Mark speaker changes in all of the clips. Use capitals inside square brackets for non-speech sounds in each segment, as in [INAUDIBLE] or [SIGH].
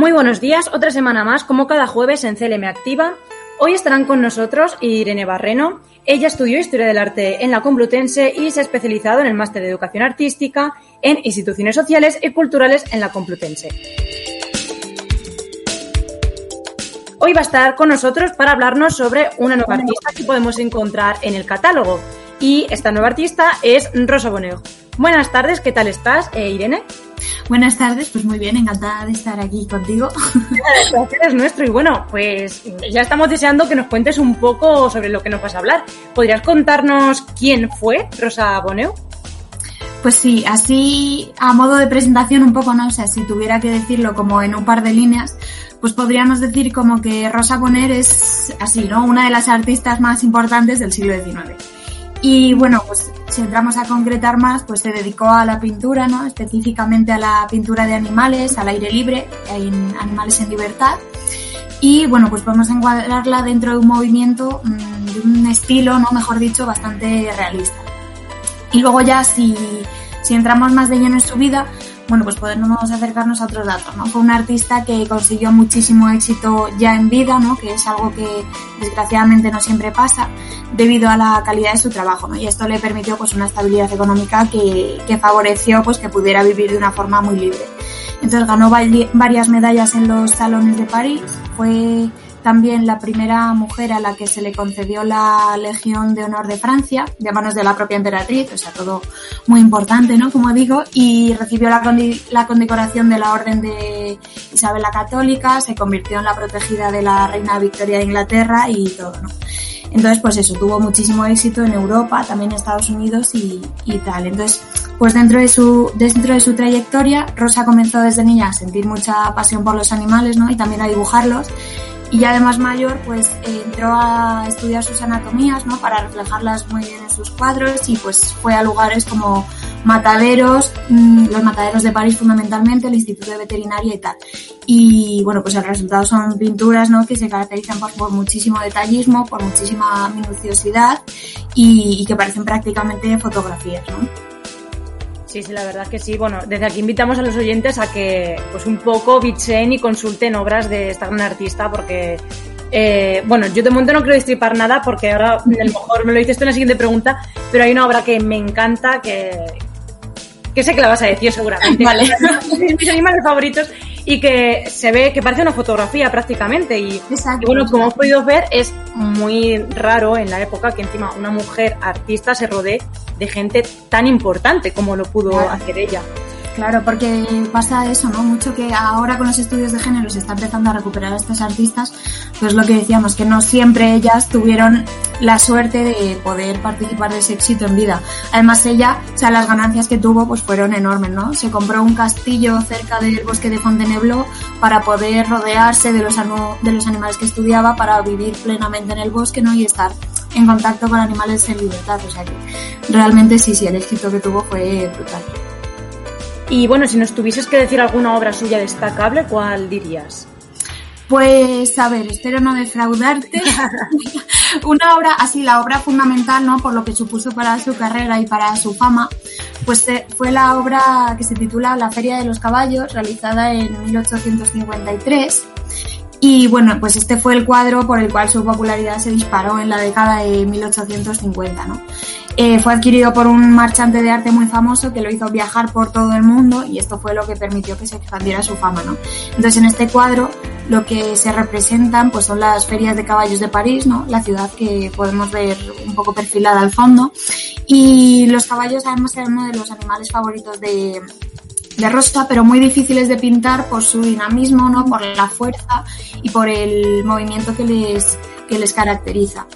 Speaker 1: Muy buenos días, otra semana más, como cada jueves en CLM Activa. Hoy estarán con nosotros Irene Barreno. Ella estudió Historia del Arte en la Complutense y se ha especializado en el Máster de Educación Artística en Instituciones Sociales y Culturales en la Complutense. Hoy va a estar con nosotros para hablarnos sobre una nueva artista que podemos encontrar en el catálogo. Y esta nueva artista es Rosa Boneo. Buenas tardes, ¿qué tal estás, eh, Irene?
Speaker 2: Buenas tardes, pues muy bien, encantada de estar aquí contigo.
Speaker 1: El placer es nuestro y bueno, pues ya estamos deseando que nos cuentes un poco sobre lo que nos vas a hablar. ¿Podrías contarnos quién fue Rosa Boneo?
Speaker 2: Pues sí, así a modo de presentación un poco, ¿no? O sea, si tuviera que decirlo como en un par de líneas, pues podríamos decir como que Rosa Bonheur es así, ¿no? Una de las artistas más importantes del siglo XIX. Y bueno, pues si entramos a concretar más, pues se dedicó a la pintura, ¿no? Específicamente a la pintura de animales, al aire libre, en animales en libertad. Y bueno, pues podemos encuadrarla dentro de un movimiento, mm, de un estilo, ¿no? Mejor dicho, bastante realista. Y luego ya si, si entramos más de lleno en su vida, bueno, pues podemos acercarnos a otros datos, ¿no? Fue un artista que consiguió muchísimo éxito ya en vida, ¿no? Que es algo que desgraciadamente no siempre pasa debido a la calidad de su trabajo, ¿no? Y esto le permitió pues una estabilidad económica que, que favoreció pues que pudiera vivir de una forma muy libre. Entonces ganó varias medallas en los salones de París, fue también la primera mujer a la que se le concedió la Legión de Honor de Francia, de manos de la propia emperatriz, o sea, todo muy importante, ¿no? Como digo, y recibió la, la condecoración de la Orden de Isabel la Católica, se convirtió en la protegida de la Reina Victoria de Inglaterra y todo, ¿no? Entonces, pues eso, tuvo muchísimo éxito en Europa, también en Estados Unidos y, y tal. Entonces, pues dentro de su, dentro de su trayectoria, Rosa comenzó desde niña a sentir mucha pasión por los animales, ¿no? Y también a dibujarlos y ya de más mayor pues entró a estudiar sus anatomías ¿no? para reflejarlas muy bien en sus cuadros y pues fue a lugares como mataderos, mm, los mataderos de París fundamentalmente, el Instituto de Veterinaria y tal. Y bueno, pues el resultado son pinturas ¿no? que se caracterizan por, por muchísimo detallismo, por muchísima minuciosidad y, y que parecen prácticamente fotografías. ¿no?
Speaker 1: Sí, sí, la verdad que sí. Bueno, desde aquí invitamos a los oyentes a que pues un poco bichen y consulten obras de esta gran artista porque eh, bueno, yo de momento no quiero destripar nada porque ahora a lo mejor me lo dices tú en la siguiente pregunta, pero hay una obra que me encanta que, que sé que la vas a decir seguramente. Vale. [LAUGHS] mis animales favoritos y que se ve que parece una fotografía prácticamente. Y, y bueno, como hemos podido ver, es muy raro en la época que encima una mujer artista se rodee de gente tan importante como lo pudo hacer ella.
Speaker 2: Claro, porque pasa eso, ¿no? Mucho que ahora con los estudios de género se está empezando a recuperar a estas artistas, pues lo que decíamos, que no siempre ellas tuvieron la suerte de poder participar de ese éxito en vida. Además ella, o sea, las ganancias que tuvo pues fueron enormes, ¿no? Se compró un castillo cerca del bosque de Fontainebleau para poder rodearse de los, de los animales que estudiaba, para vivir plenamente en el bosque, ¿no? Y estar en contacto con animales en libertad, o sea que realmente sí, sí, el éxito que tuvo fue brutal.
Speaker 1: Y bueno, si nos tuvieses que decir alguna obra suya destacable, ¿cuál dirías?
Speaker 2: Pues a ver, espero no defraudarte. [LAUGHS] Una obra, así la obra fundamental, ¿no? Por lo que supuso para su carrera y para su fama, pues eh, fue la obra que se titula La Feria de los Caballos, realizada en 1853. Y bueno, pues este fue el cuadro por el cual su popularidad se disparó en la década de 1850, ¿no? Eh, fue adquirido por un marchante de arte muy famoso que lo hizo viajar por todo el mundo y esto fue lo que permitió que se expandiera su fama, ¿no? Entonces en este cuadro lo que se representan pues son las ferias de caballos de París, ¿no? La ciudad que podemos ver un poco perfilada al fondo y los caballos además eran uno de los animales favoritos de, de Rosa, pero muy difíciles de pintar por su dinamismo, ¿no? Por la fuerza y por el movimiento que les, que les caracteriza.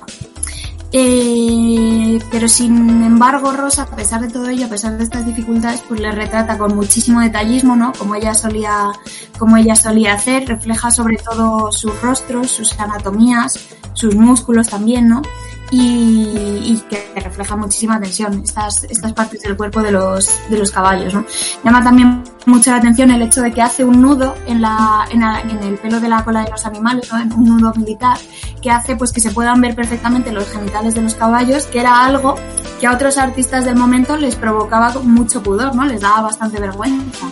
Speaker 2: Eh, pero sin embargo, Rosa, a pesar de todo ello, a pesar de estas dificultades, pues le retrata con muchísimo detallismo, ¿no? Como ella solía, como ella solía hacer, refleja sobre todo sus rostros, sus anatomías, sus músculos también, ¿no? Y, que refleja muchísima tensión estas, estas partes del cuerpo de los, de los caballos. ¿no? Llama también mucho la atención el hecho de que hace un nudo en, la, en, en el pelo de la cola de los animales, ¿no? un nudo militar, que hace pues que se puedan ver perfectamente los genitales de los caballos, que era algo que a otros artistas del momento les provocaba mucho pudor, ¿no? les daba bastante vergüenza.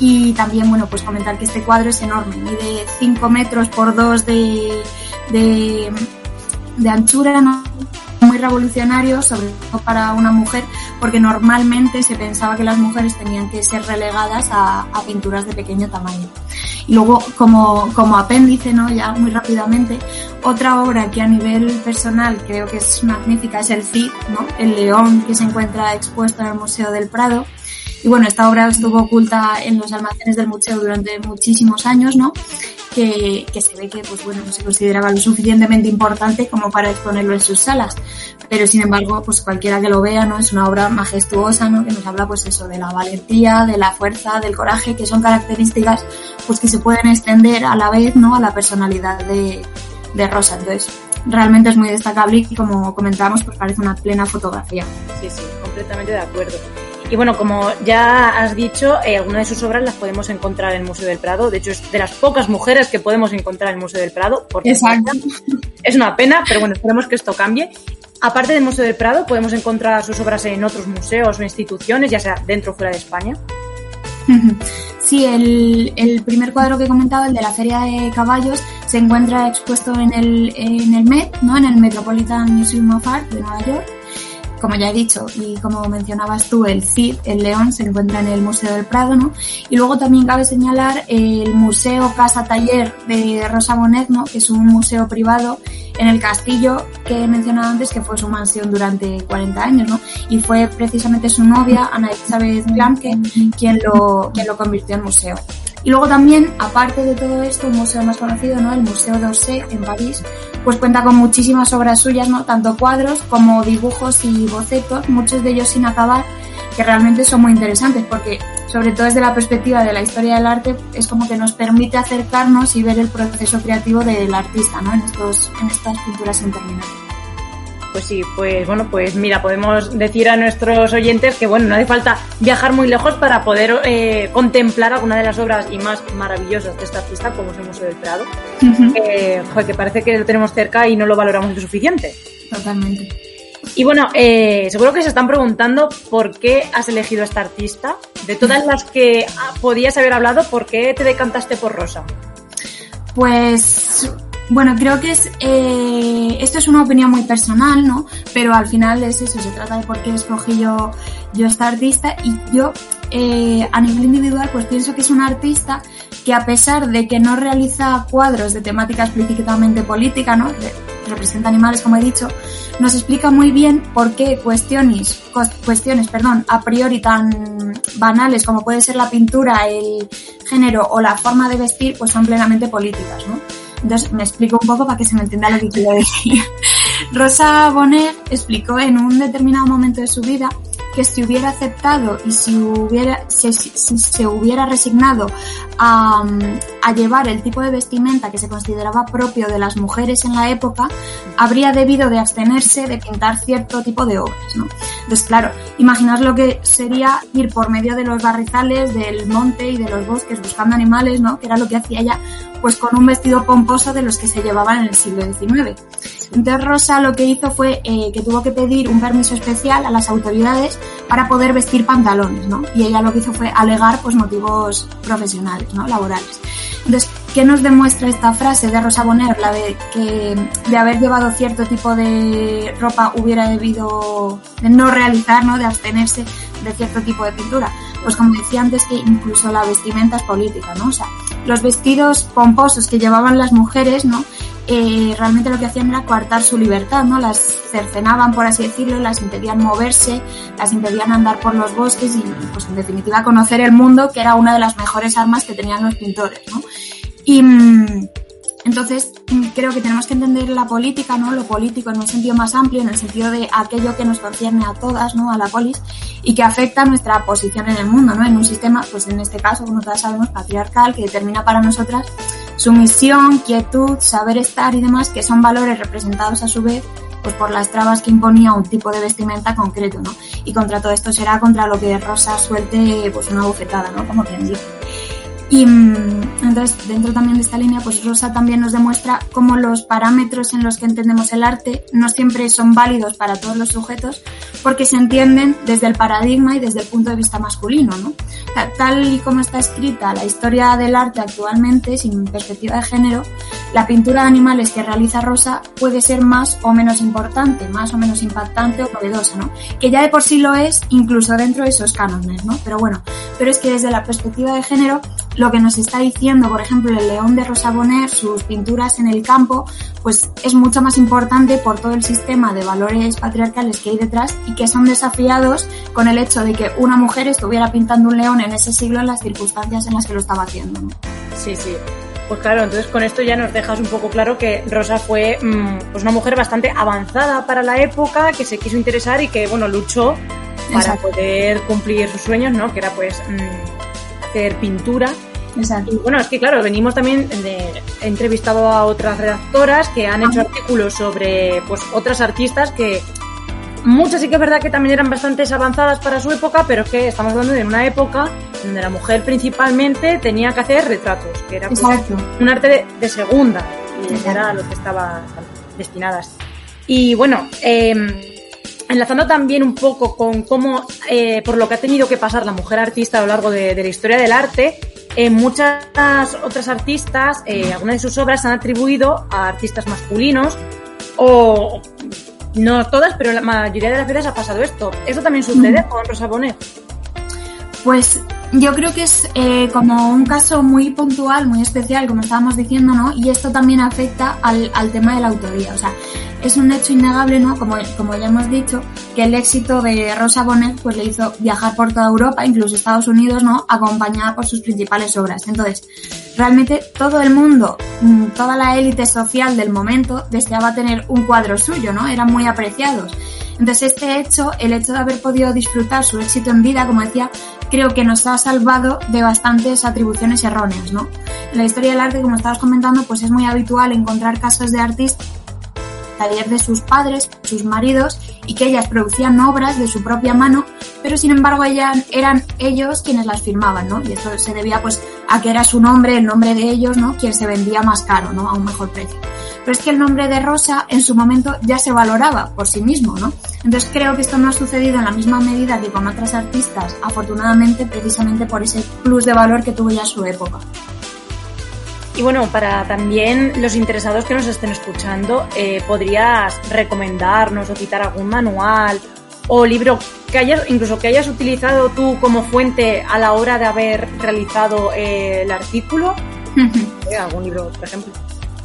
Speaker 2: Y también, bueno, pues comentar que este cuadro es enorme, mide 5 metros por 2 de, de de anchura ¿no? muy revolucionario, sobre todo para una mujer, porque normalmente se pensaba que las mujeres tenían que ser relegadas a, pinturas de pequeño tamaño. Y luego, como, como apéndice, ¿no? ya muy rápidamente, otra obra que a nivel personal creo que es magnífica es el Cid, ¿no? el león que se encuentra expuesto en el Museo del Prado. Y bueno, esta obra estuvo oculta en los almacenes del museo durante muchísimos años, ¿no? Que, se ve que pues bueno no se consideraba lo suficientemente importante como para exponerlo en sus salas. Pero sin embargo pues cualquiera que lo vea no es una obra majestuosa no que nos habla pues eso de la valentía de la fuerza del coraje que son características pues que se pueden extender a la vez no a la personalidad de, de Rosa. Entonces realmente es muy destacable y como comentamos pues parece una plena fotografía.
Speaker 1: Sí sí completamente de acuerdo y bueno, como ya has dicho, eh, algunas de sus obras las podemos encontrar en el Museo del Prado. De hecho, es de las pocas mujeres que podemos encontrar en el Museo del Prado.
Speaker 2: Exacto.
Speaker 1: Es una pena, pero bueno, esperemos que esto cambie. Aparte del Museo del Prado, podemos encontrar sus obras en otros museos o instituciones, ya sea dentro o fuera de España.
Speaker 2: Sí, el, el, primer cuadro que he comentado, el de la Feria de Caballos, se encuentra expuesto en el, en el Met, ¿no? en el Metropolitan Museum of Art de Nueva York como ya he dicho, y como mencionabas tú, el Cid, el león, se encuentra en el Museo del Prado, ¿no? Y luego también cabe señalar el Museo Casa Taller de Rosa Bonet, ¿no? Que es un museo privado en el castillo que he mencionado antes, que fue su mansión durante 40 años, ¿no? Y fue precisamente su novia, Ana Elizabeth Glamke, quien lo, quien lo convirtió en museo. Y luego también, aparte de todo esto, un museo más conocido, ¿no? El Museo d'Orsay en París, pues cuenta con muchísimas obras suyas, ¿no? Tanto cuadros como dibujos y bocetos, muchos de ellos sin acabar, que realmente son muy interesantes porque, sobre todo desde la perspectiva de la historia del arte, es como que nos permite acercarnos y ver el proceso creativo del artista, ¿no? En, estos, en estas pinturas interminables.
Speaker 1: Pues sí, pues bueno, pues mira, podemos decir a nuestros oyentes que bueno, no hace falta viajar muy lejos para poder eh, contemplar alguna de las obras y más maravillosas de esta artista, como es el Museo del Prado, eh, que parece que lo tenemos cerca y no lo valoramos lo suficiente.
Speaker 2: Totalmente.
Speaker 1: Y bueno, eh, seguro que se están preguntando por qué has elegido a esta artista. De todas las que podías haber hablado, ¿por qué te decantaste por Rosa?
Speaker 2: Pues bueno, creo que es eh, esto es una opinión muy personal, ¿no? Pero al final es eso, se trata de por qué escogí yo, yo esta artista y yo eh, a nivel individual pues pienso que es una artista que a pesar de que no realiza cuadros de temática explícitamente política, ¿no? representa animales como he dicho, nos explica muy bien por qué cuestiones, cuestiones, perdón, a priori tan banales como puede ser la pintura, el género o la forma de vestir, pues son plenamente políticas, ¿no? Entonces me explico un poco para que se me entienda lo que quiero decir. [LAUGHS] Rosa Bonnet explicó en un determinado momento de su vida que si hubiera aceptado y si hubiera se hubiera resignado a, llevar el tipo de vestimenta que se consideraba propio de las mujeres en la época, habría debido de abstenerse de pintar cierto tipo de obras. Entonces, claro, imaginaos lo que sería ir por medio de los barrizales, del monte y de los bosques buscando animales, ¿no? Que era lo que hacía ella, pues con un vestido pomposo de los que se llevaban en el siglo XIX. Entonces Rosa lo que hizo fue eh, que tuvo que pedir un permiso especial a las autoridades para poder vestir pantalones, ¿no? Y ella lo que hizo fue alegar pues motivos profesionales, ¿no? Laborales. Entonces, ¿qué nos demuestra esta frase de Rosa Bonheur? La de que de haber llevado cierto tipo de ropa hubiera debido de no realizar, ¿no? De abstenerse de cierto tipo de pintura. Pues como decía antes que incluso la vestimenta es política, ¿no? O sea, los vestidos pomposos que llevaban las mujeres, ¿no? Eh, realmente lo que hacían era coartar su libertad, ¿no? Las cercenaban, por así decirlo, las impedían moverse, las impedían andar por los bosques y, pues, en definitiva, conocer el mundo, que era una de las mejores armas que tenían los pintores, ¿no? Y, mm, Entonces, mm, creo que tenemos que entender la política, ¿no? Lo político en un sentido más amplio, en el sentido de aquello que nos concierne a todas, ¿no? A la polis, y que afecta nuestra posición en el mundo, ¿no? En un sistema, pues en este caso, como todas sabemos, patriarcal, que determina para nosotras sumisión, quietud, saber estar y demás, que son valores representados a su vez pues por las trabas que imponía un tipo de vestimenta concreto, ¿no? Y contra todo esto será contra lo que Rosa suelte pues una bofetada, ¿no? Como quien dice. Y mm, entonces, dentro también de esta línea, pues Rosa también nos demuestra cómo los parámetros en los que entendemos el arte no siempre son válidos para todos los sujetos, porque se entienden desde el paradigma y desde el punto de vista masculino, ¿no? tal y como está escrita la historia del arte actualmente, sin perspectiva de género, la pintura de animales que realiza Rosa puede ser más o menos importante, más o menos impactante o novedosa, ¿no? Que ya de por sí lo es, incluso dentro de esos cánones, ¿no? Pero bueno, pero es que desde la perspectiva de género, lo que nos está diciendo, por ejemplo, el León de Rosa Bonheur, sus pinturas en el campo, pues es mucho más importante por todo el sistema de valores patriarcales que hay detrás y que son desafiados con el hecho de que una mujer estuviera pintando un león en ese siglo en las circunstancias en las que lo estaba haciendo. ¿no?
Speaker 1: Sí, sí. Pues claro, entonces con esto ya nos dejas un poco claro que Rosa fue mm, pues una mujer bastante avanzada para la época, que se quiso interesar y que bueno luchó para poder cumplir sus sueños, ¿no? Que era pues mm, hacer pintura.
Speaker 2: Exacto.
Speaker 1: Y bueno, es que claro, venimos también de he entrevistado a otras redactoras que han hecho artículos sobre pues otras artistas que Muchas sí que es verdad que también eran bastante avanzadas para su época, pero es que estamos hablando de una época donde la mujer principalmente tenía que hacer retratos, que era pues, un arte de, segunda, y era a lo que estaba destinadas. Y bueno, em, enlazando también un poco con cómo, eh, por lo que ha tenido que pasar la mujer artista a lo largo de, la historia del arte, eh, muchas otras artistas, eh, algunas de sus obras se han atribuido a artistas masculinos o no todas, pero la mayoría de las veces ha pasado esto. ¿Eso también sucede con Rosa Bonet?
Speaker 2: Pues yo creo que es eh, como un caso muy puntual, muy especial, como estábamos diciendo, ¿no? Y esto también afecta al, al tema de la autoría. O sea, es un hecho innegable, ¿no? Como, como ya hemos dicho, que el éxito de Rosa Bonet pues le hizo viajar por toda Europa, incluso Estados Unidos, ¿no? Acompañada por sus principales obras. Entonces, realmente todo el mundo, mm, toda la élite social del momento deseaba tener un cuadro suyo, ¿no? Eran muy apreciados. Entonces este hecho, el hecho de haber podido disfrutar su éxito en vida, como decía, creo que nos ha salvado de bastantes atribuciones erróneas, ¿no? En la historia del arte, como estabas comentando, pues es muy habitual encontrar casos de artistas taller de sus padres, sus maridos, y que ellas producían obras de su propia mano, pero sin embargo ellas, eran ellos quienes las firmaban, ¿no? Y esto se debía pues a que era su nombre, el nombre de ellos, ¿no? Quien se vendía más caro, ¿no? A un mejor precio. Pero es que el nombre de Rosa en su momento ya se valoraba por sí mismo, ¿no? Entonces creo que esto no ha sucedido en la misma medida que con otras artistas, afortunadamente precisamente por ese plus de valor que tuvo ya su época.
Speaker 1: Y bueno, para también los interesados que nos estén escuchando, eh, ¿podrías recomendarnos o citar algún manual o libro que hayas, incluso que hayas utilizado tú como fuente a la hora de haber realizado eh, el artículo? Eh, ¿Algún libro, por ejemplo?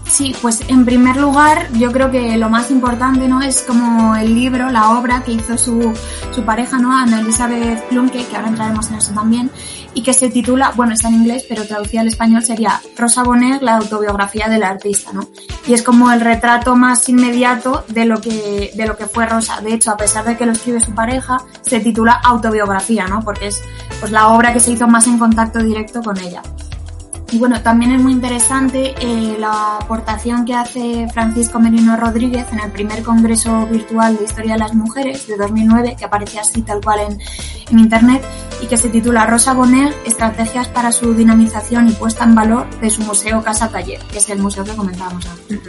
Speaker 2: Sí, pues en primer lugar yo creo que lo más importante no es como el libro, la obra que hizo su, su pareja, ¿no? Ana Elizabeth Plumke, que ahora entraremos en eso también, y que se titula, bueno, está en inglés, pero traducida al español sería Rosa Bonheur, la autobiografía del artista, ¿no? Y es como el retrato más inmediato de lo que, de lo que fue Rosa. De hecho, a pesar de que lo escribe su pareja, se titula autobiografía, ¿no? Porque es pues la obra que se hizo más en contacto directo con ella. Y bueno, también es muy interesante eh, la aportación que hace Francisco Merino Rodríguez en el primer Congreso Virtual de Historia de las Mujeres de 2009, que aparece así tal cual en, en Internet, y que se titula Rosa Bonheur, Estrategias para su dinamización y puesta en valor de su museo Casa Taller, que es el museo que comentábamos antes.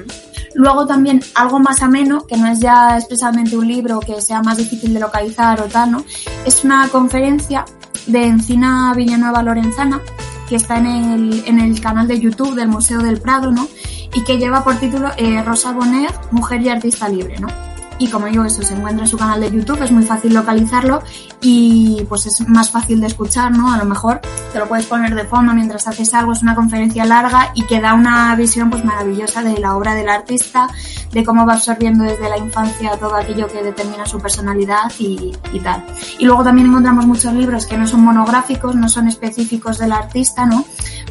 Speaker 2: Luego también algo más ameno, que no es ya expresamente un libro que sea más difícil de localizar o tal, ¿no? Es una conferencia de Encina Villanueva Lorenzana, que está en el, en el canal de YouTube del Museo del Prado, ¿no? Y que lleva por título eh, Rosa Bonet, Mujer y Artista Libre, ¿no? Y como digo, eso se encuentra en su canal de YouTube, es muy fácil localizarlo y pues es más fácil de escuchar, ¿no? A lo mejor te lo puedes poner de fondo mientras haces algo, es una conferencia larga y que da una visión pues maravillosa de la obra del artista, de cómo va absorbiendo desde la infancia todo aquello que determina su personalidad y, tal. Y luego también encontramos muchos libros que no son monográficos, no son específicos del artista, ¿no?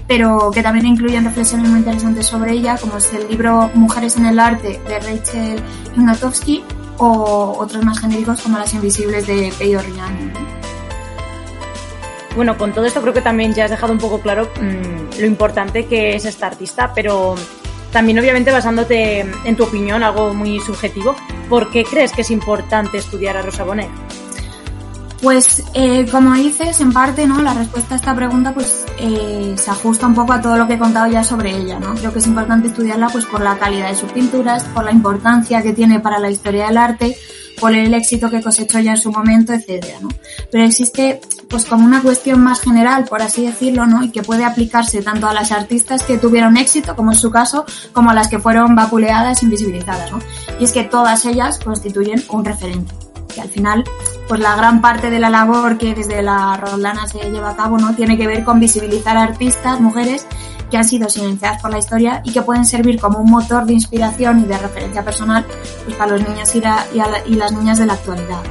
Speaker 2: pero que también incluyen reflexiones muy interesantes sobre ella, como es el libro Mujeres en el Arte de Rachel Ignatowski o otros más genéricos como Las Invisibles de Peyo Rian.
Speaker 1: Bueno, con todo esto creo que también ya has dejado un poco claro mmm, lo importante que es esta artista, pero también obviamente basándote en tu opinión, algo muy subjetivo, ¿por qué crees que es importante estudiar a Rosa Bonet?
Speaker 2: Pues eh, como dices, en parte, ¿no? La respuesta a esta pregunta pues eh, se ajusta un poco a todo lo que he contado ya sobre ella, ¿no? Creo que es importante estudiarla pues por la calidad de sus pinturas, por la importancia que tiene para la historia del arte, por el éxito que cosechó ya en su momento, etcétera, ¿no? Pero existe pues como una cuestión más general, por así decirlo, ¿no? Y que puede aplicarse tanto a las artistas que tuvieron éxito, como en su caso, como a las que fueron vapuleadas, invisibilizadas, ¿no? Y es que todas ellas constituyen un referente que al final, pues la gran parte de la labor que desde la Roldana se lleva a cabo, ¿no? Tiene que ver con visibilizar artistas, mujeres que han sido silenciadas por la historia y que pueden servir como un motor de inspiración y de referencia personal pues, para los niños y, la, y, la, y las niñas de la actualidad.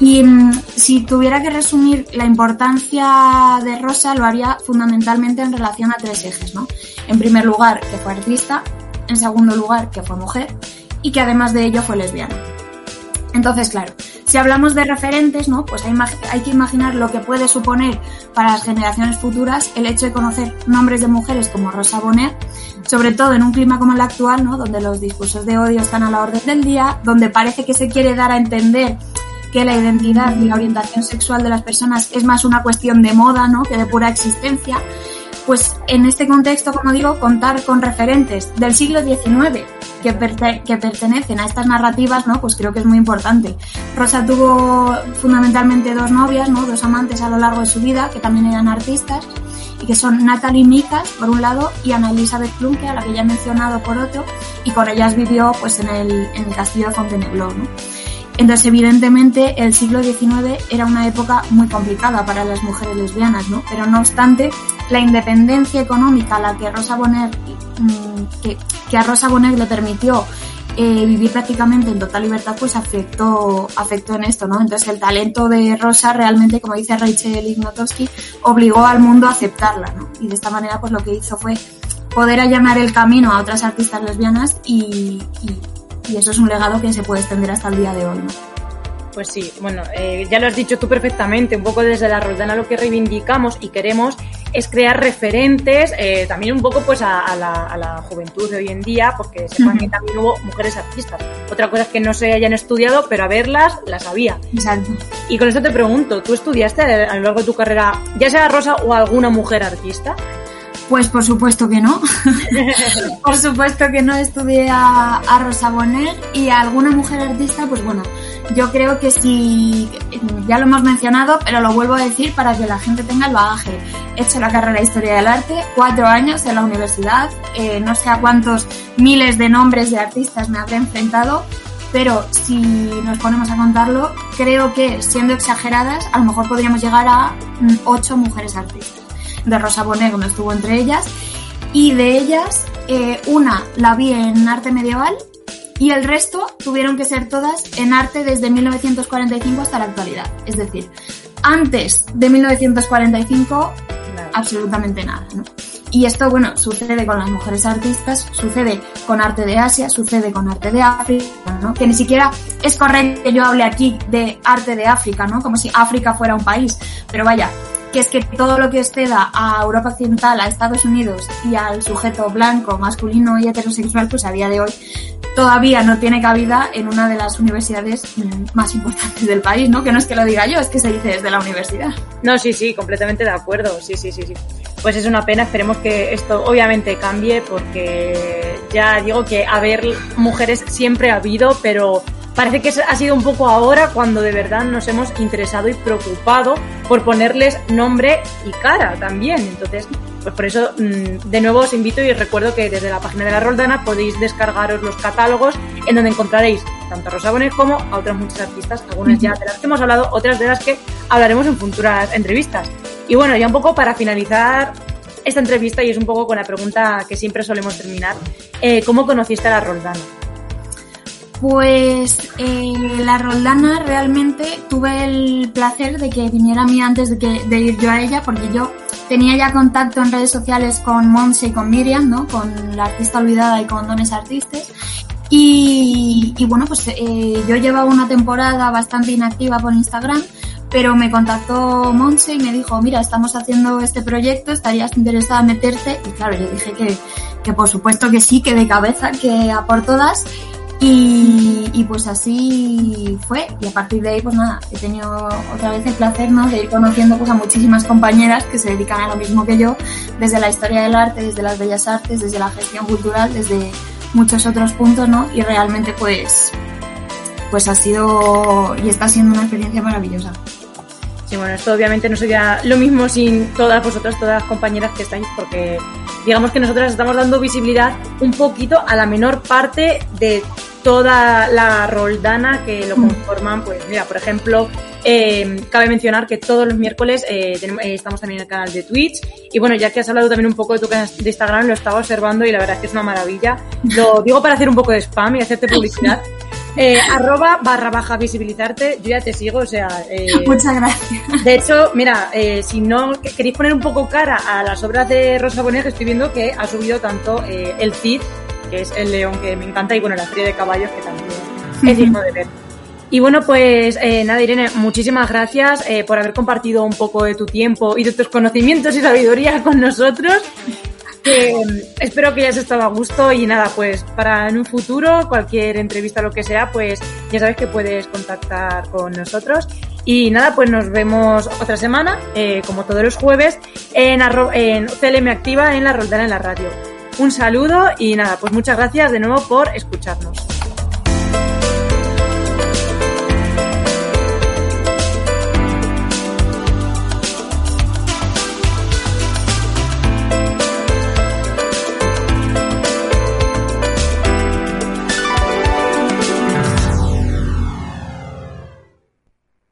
Speaker 2: Y mmm, si tuviera que resumir la importancia de Rosa, lo haría fundamentalmente en relación a tres ejes, ¿no? En primer lugar, que fue artista, en segundo lugar, que fue mujer y que además de ello fue lesbiana. Entonces, claro, si hablamos de referentes, ¿no? Pues hay, que imaginar lo que puede suponer para las generaciones futuras el hecho de conocer nombres de mujeres como Rosa Bonheur, sobre todo en un clima como el actual, ¿no? Donde los discursos de odio están a la orden del día, donde parece que se quiere dar a entender que la identidad y la orientación sexual de las personas es más una cuestión de moda, ¿no? Que de pura existencia. Pues en este contexto, como digo, contar con referentes del siglo XIX que, perte que, pertenecen a estas narrativas, ¿no? Pues creo que es muy importante. Rosa tuvo fundamentalmente dos novias, ¿no? Dos amantes a lo largo de su vida, que también eran artistas, y que son Natalie Micas, por un lado, y Ana Elizabeth Plumke, a la que ya he mencionado por otro, y con ellas vivió, pues, en el, en el castillo de Fontainebleau, ¿no? Entonces, evidentemente, el siglo XIX era una época muy complicada para las mujeres lesbianas, ¿no? Pero no obstante, la independencia económica la que Rosa Bonheur, que, que a Rosa Bonheur le permitió eh, vivir prácticamente en total libertad, pues afectó, afectó en esto, ¿no? Entonces el talento de Rosa realmente, como dice Rachel Ignatowski, obligó al mundo a aceptarla, ¿no? Y de esta manera, pues lo que hizo fue poder allanar el camino a otras artistas lesbianas y, y eso es un legado que se puede extender hasta el día de hoy.
Speaker 1: Pues sí, bueno, eh, ya lo has dicho tú perfectamente, un poco desde la Roldana lo que reivindicamos y queremos es crear referentes, eh, también un poco pues a, a, la, a, la, juventud de hoy en día, porque sepan uh -huh. que también hubo mujeres artistas. Otra cosa es que no se hayan estudiado, pero a verlas las había.
Speaker 2: Exacto.
Speaker 1: Y con esto te pregunto, ¿tú estudiaste a lo largo de tu carrera, ya sea Rosa o alguna mujer artista?
Speaker 2: Pues por supuesto que no. [LAUGHS] por supuesto que no estudié a, a, Rosa Bonheur y a alguna mujer artista, pues bueno, yo creo que sí, ya lo hemos mencionado, pero lo vuelvo a decir para que la gente tenga el bagaje. He hecho la carrera de Historia del Arte, cuatro años en la universidad, eh, no sé a cuántos miles de nombres de artistas me habré enfrentado, pero si nos ponemos a contarlo, creo que siendo exageradas, a lo mejor podríamos llegar a ocho mujeres artistas de Rosa Bonet, no estuvo entre ellas, y de ellas eh, una la vi en arte medieval y el resto tuvieron que ser todas en arte desde 1945 hasta la actualidad. Es decir, antes de 1945 nada. absolutamente nada. ¿no? Y esto, bueno, sucede con las mujeres artistas, sucede con arte de Asia, sucede con arte de África, ¿no? Que ni siquiera es correcto que yo hable aquí de arte de África, ¿no? Como si África fuera un país. Pero vaya, que es que todo lo que exceda a Europa Occidental, a Estados Unidos y al sujeto blanco, masculino y heterosexual, pues a día de hoy todavía no tiene cabida en una de las universidades más importantes del país, ¿no? Que no es que lo diga yo, es que se dice desde la universidad.
Speaker 1: No, sí, sí, completamente de acuerdo, sí, sí, sí, sí. Pues es una pena, esperemos que esto obviamente cambie porque ya digo que haber mujeres siempre ha habido, pero parece que ha sido un poco ahora cuando de verdad nos hemos interesado y preocupado por ponerles nombre y cara también. Entonces, pues por eso de nuevo os invito y os recuerdo que desde la página de la Roldana podéis descargaros los catálogos en donde encontraréis tanto a Rosa Bonet como a otras muchas artistas, algunas ya de las que hemos hablado, otras de las que hablaremos en futuras entrevistas. Y bueno, ya un poco para finalizar esta entrevista y es un poco con la pregunta que siempre solemos terminar, eh, ¿cómo conociste a la Roldana?
Speaker 2: Pues eh, la Roldana realmente tuve el placer de que viniera a mí antes de, que, de ir yo a ella, porque yo tenía ya contacto en redes sociales con Monse y con Miriam, ¿no? Con la artista olvidada y con Dones Artistas. Y, y bueno, pues eh, yo llevaba una temporada bastante inactiva por Instagram, pero me contactó Monse y me dijo, mira, estamos haciendo este proyecto, ¿estarías interesada en meterte? Y claro, yo dije que, que por supuesto que sí, que de cabeza, que a por todas. Y, y, pues así fue. Y a partir de ahí, pues nada, he tenido otra vez el placer ¿no? de ir conociendo pues, a muchísimas compañeras que se dedican a lo mismo que yo, desde la historia del arte, desde las bellas artes, desde la gestión cultural, desde muchos otros puntos, ¿no? Y realmente pues, pues ha sido y está siendo una experiencia maravillosa.
Speaker 1: Sí, bueno, esto obviamente no sería lo mismo sin todas vosotras, todas las compañeras que estáis, porque digamos que nosotras estamos dando visibilidad un poquito a la menor parte de toda la roldana que lo conforman, pues mira, por ejemplo, eh, cabe mencionar que todos los miércoles eh, tenemos, eh, estamos también en el canal de Twitch y bueno, ya que has hablado también un poco de tu canal de Instagram, lo estaba observando y la verdad es que es una maravilla. Lo [LAUGHS] digo para hacer un poco de spam y hacerte publicidad. Eh, arroba barra baja visibilizarte, yo ya te sigo, o sea...
Speaker 2: Eh, Muchas gracias.
Speaker 1: De hecho, mira, eh, si no queréis poner un poco cara a las obras de Rosa Bonet, que estoy viendo que ha subido tanto eh, el Cid, que es el león que me encanta, y bueno, la serie de caballos, que también es digno de ver. Y bueno, pues eh, nada, Irene, muchísimas gracias eh, por haber compartido un poco de tu tiempo y de tus conocimientos y sabiduría [LAUGHS] con nosotros. Eh, espero que hayas estado a gusto y nada, pues para en un futuro, cualquier entrevista, lo que sea, pues ya sabes que puedes contactar con nosotros. Y nada, pues nos vemos otra semana, eh, como todos los jueves, en, en CLM Activa en la Roldana en la radio. Un saludo y nada, pues muchas gracias de nuevo por escucharnos.